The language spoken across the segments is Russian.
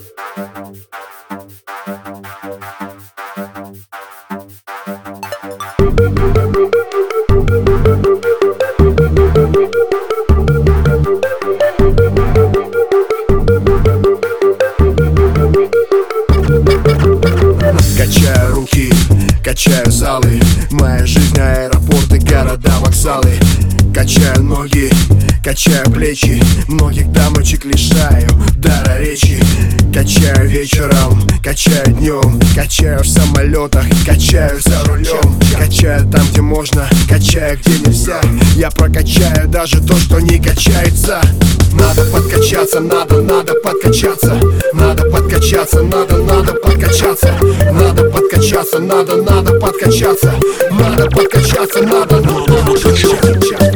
house, the house. Качаю залы. Моя жизнь аэропорты, города, вокзалы. Качаю ноги, качаю плечи. Многих дамочек лишаю дара речи. Качаю вечером, качаю днем. Качаю в самолетах, качаю за рулем. Качаю там, где можно, качаю где нельзя. Я прокачаю даже то, что не качается Надо подкачаться, надо, надо подкачаться. Надо подкачаться, надо, надо подкачаться. Надо подкачаться, надо, надо подкачаться. Надо подкачаться, надо, надо подкачаться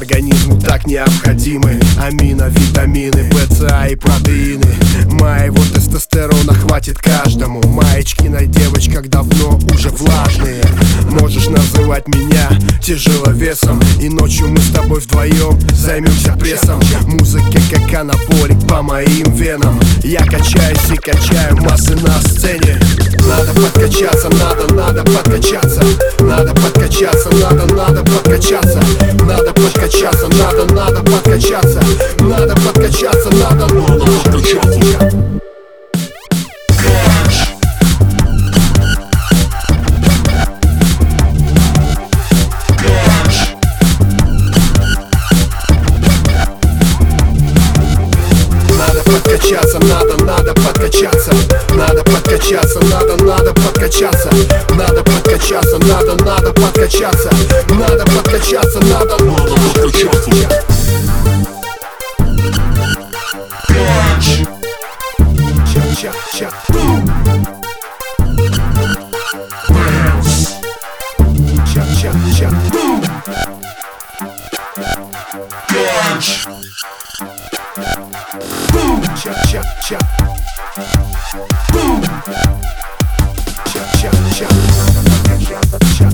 организму так необходимы. Аминовитамины, БЦА и протеины. Моего тестостерона хватит каждому. Маечки на девочках давно уже влажные Можешь называть меня тяжеловесом. И ночью мы с тобой вдвоем займемся прессом. Музыка как анаболик по моим венам. Я качаюсь и качаю массы на сцене. Надо подкачаться, надо, надо подкачаться. Надо подкачаться, надо, надо подкачаться. Надо подкачаться, надо, надо подкачаться. Надо подкачаться, надо, надо подкачаться подкачаться, надо, надо подкачаться. Надо подкачаться, надо, надо подкачаться. Надо подкачаться, надо, надо подкачаться. Надо подкачаться, надо, надо подкачаться Ча-ча-ча. Ча-ча-ча. Ча-ча-ча. Ча-ча-ча. Ча.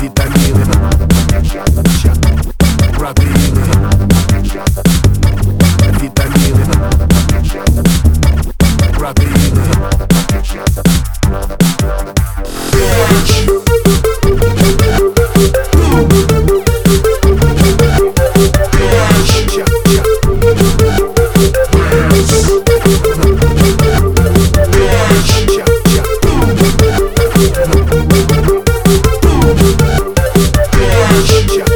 Витамины. Ча. Протеины. Витамины. Протеины. Yeah.